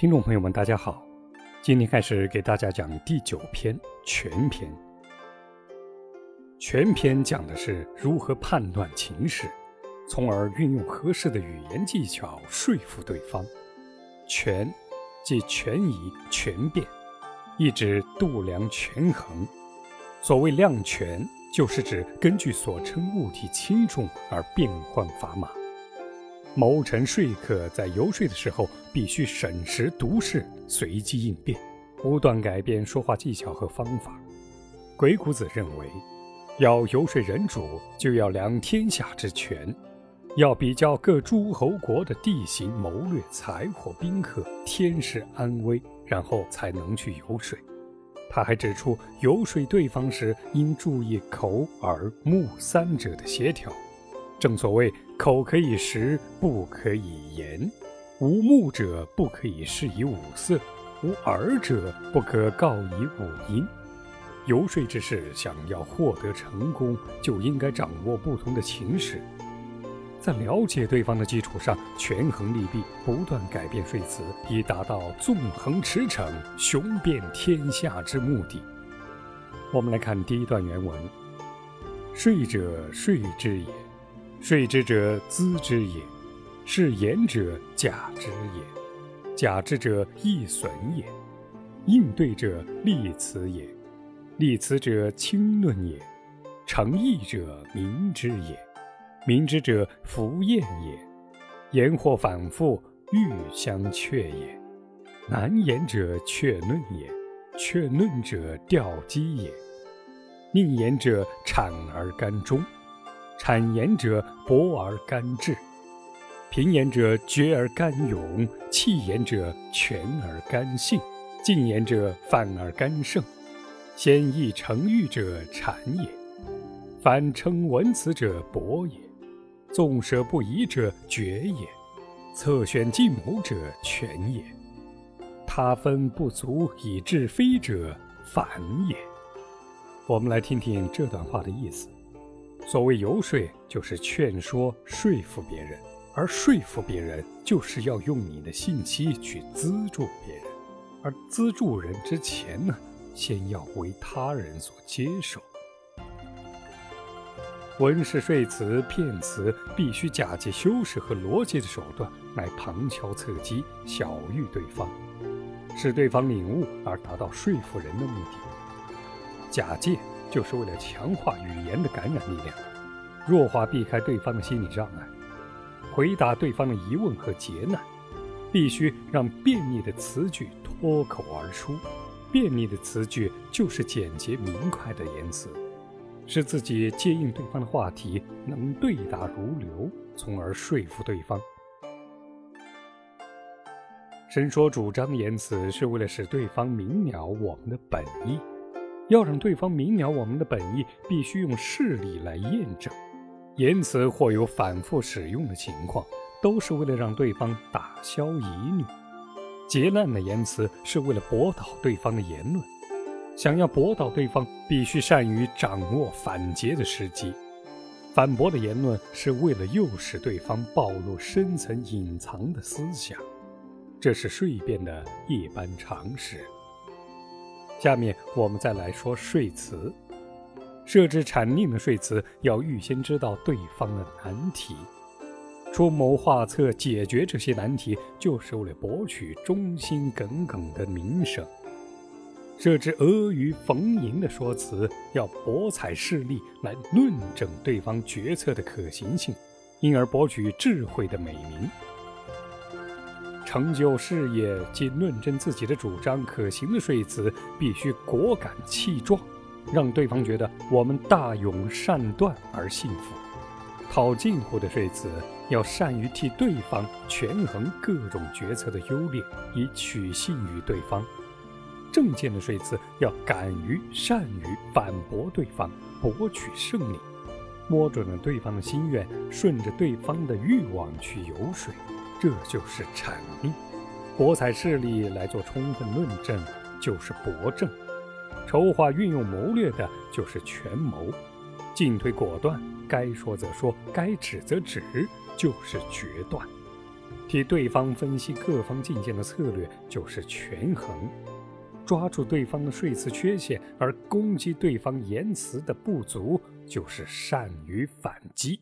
听众朋友们，大家好，今天开始给大家讲第九篇全篇。全篇讲的是如何判断情势，从而运用合适的语言技巧说服对方。权即权宜权变，意指度量权衡。所谓量权，就是指根据所称物体轻重而变换砝码。谋臣说客在游说的时候，必须审时度势，随机应变，不断改变说话技巧和方法。鬼谷子认为，要游说人主，就要量天下之权，要比较各诸侯国的地形、谋略、财货、宾客、天时、安危，然后才能去游说。他还指出，游说对方时，应注意口、耳、目三者的协调。正所谓。口可以食，不可以言；无目者不可以视以五色，无耳者不可告以五音。游说之事，想要获得成功，就应该掌握不同的情势，在了解对方的基础上，权衡利弊，不断改变说辞，以达到纵横驰骋、雄遍天下之目的。我们来看第一段原文：“说者，说之也。”睡之者资之也，是言者假之也，假之者易损也。应对者立辞也，立辞者轻论也。诚意者明之也，明之者弗厌也。言或反复，欲相却也。难言者却论也，却论者吊机也。宁言者产而甘忠。谄言者博而甘志，平言者决而甘勇，弃言者全而甘信，进言者反而甘胜。先议成欲者谄也，反称文辞者博也，纵舍不疑者决也，侧选计谋者全也，他分不足以治非者反也。我们来听听这段话的意思。所谓游说，就是劝说、说服别人；而说服别人，就是要用你的信息去资助别人。而资助人之前呢，先要为他人所接受。文是说辞、骗词，必须假借修饰和逻辑的手段来旁敲侧击、小喻对方，使对方领悟，而达到说服人的目的。假借。就是为了强化语言的感染力量，弱化避开对方的心理障碍，回答对方的疑问和劫难，必须让便利的词句脱口而出。便利的词句就是简洁明快的言辞，使自己接应对方的话题能对答如流，从而说服对方。伸说主张言辞是为了使对方明了我们的本意。要让对方明了我们的本意，必须用事例来验证。言辞或有反复使用的情况，都是为了让对方打消疑虑。劫难的言辞是为了驳倒对方的言论。想要驳倒对方，必须善于掌握反诘的时机。反驳的言论是为了诱使对方暴露深层隐藏的思想，这是睡变的一般常识。下面我们再来说说辞。设置禅令的说辞，要预先知道对方的难题，出谋划策解决这些难题，就是为了博取忠心耿耿的名声。设置阿谀逢迎的说辞，要博采事例来论证对方决策的可行性，因而博取智慧的美名。成就事业及论证自己的主张可行的说辞，必须果敢气壮，让对方觉得我们大勇善断而信服。套近乎的说辞，要善于替对方权衡各种决策的优劣，以取信于对方。正见的说辞，要敢于善于反驳对方，博取胜利。摸准了对方的心愿，顺着对方的欲望去游说。这就是阐令，博采事例来做充分论证，就是博证；筹划运用谋略的，就是权谋；进退果断，该说则说，该止则止，就是决断。替对方分析各方进谏的策略就是权衡，抓住对方的说辞缺陷而攻击对方言辞的不足就是善于反击。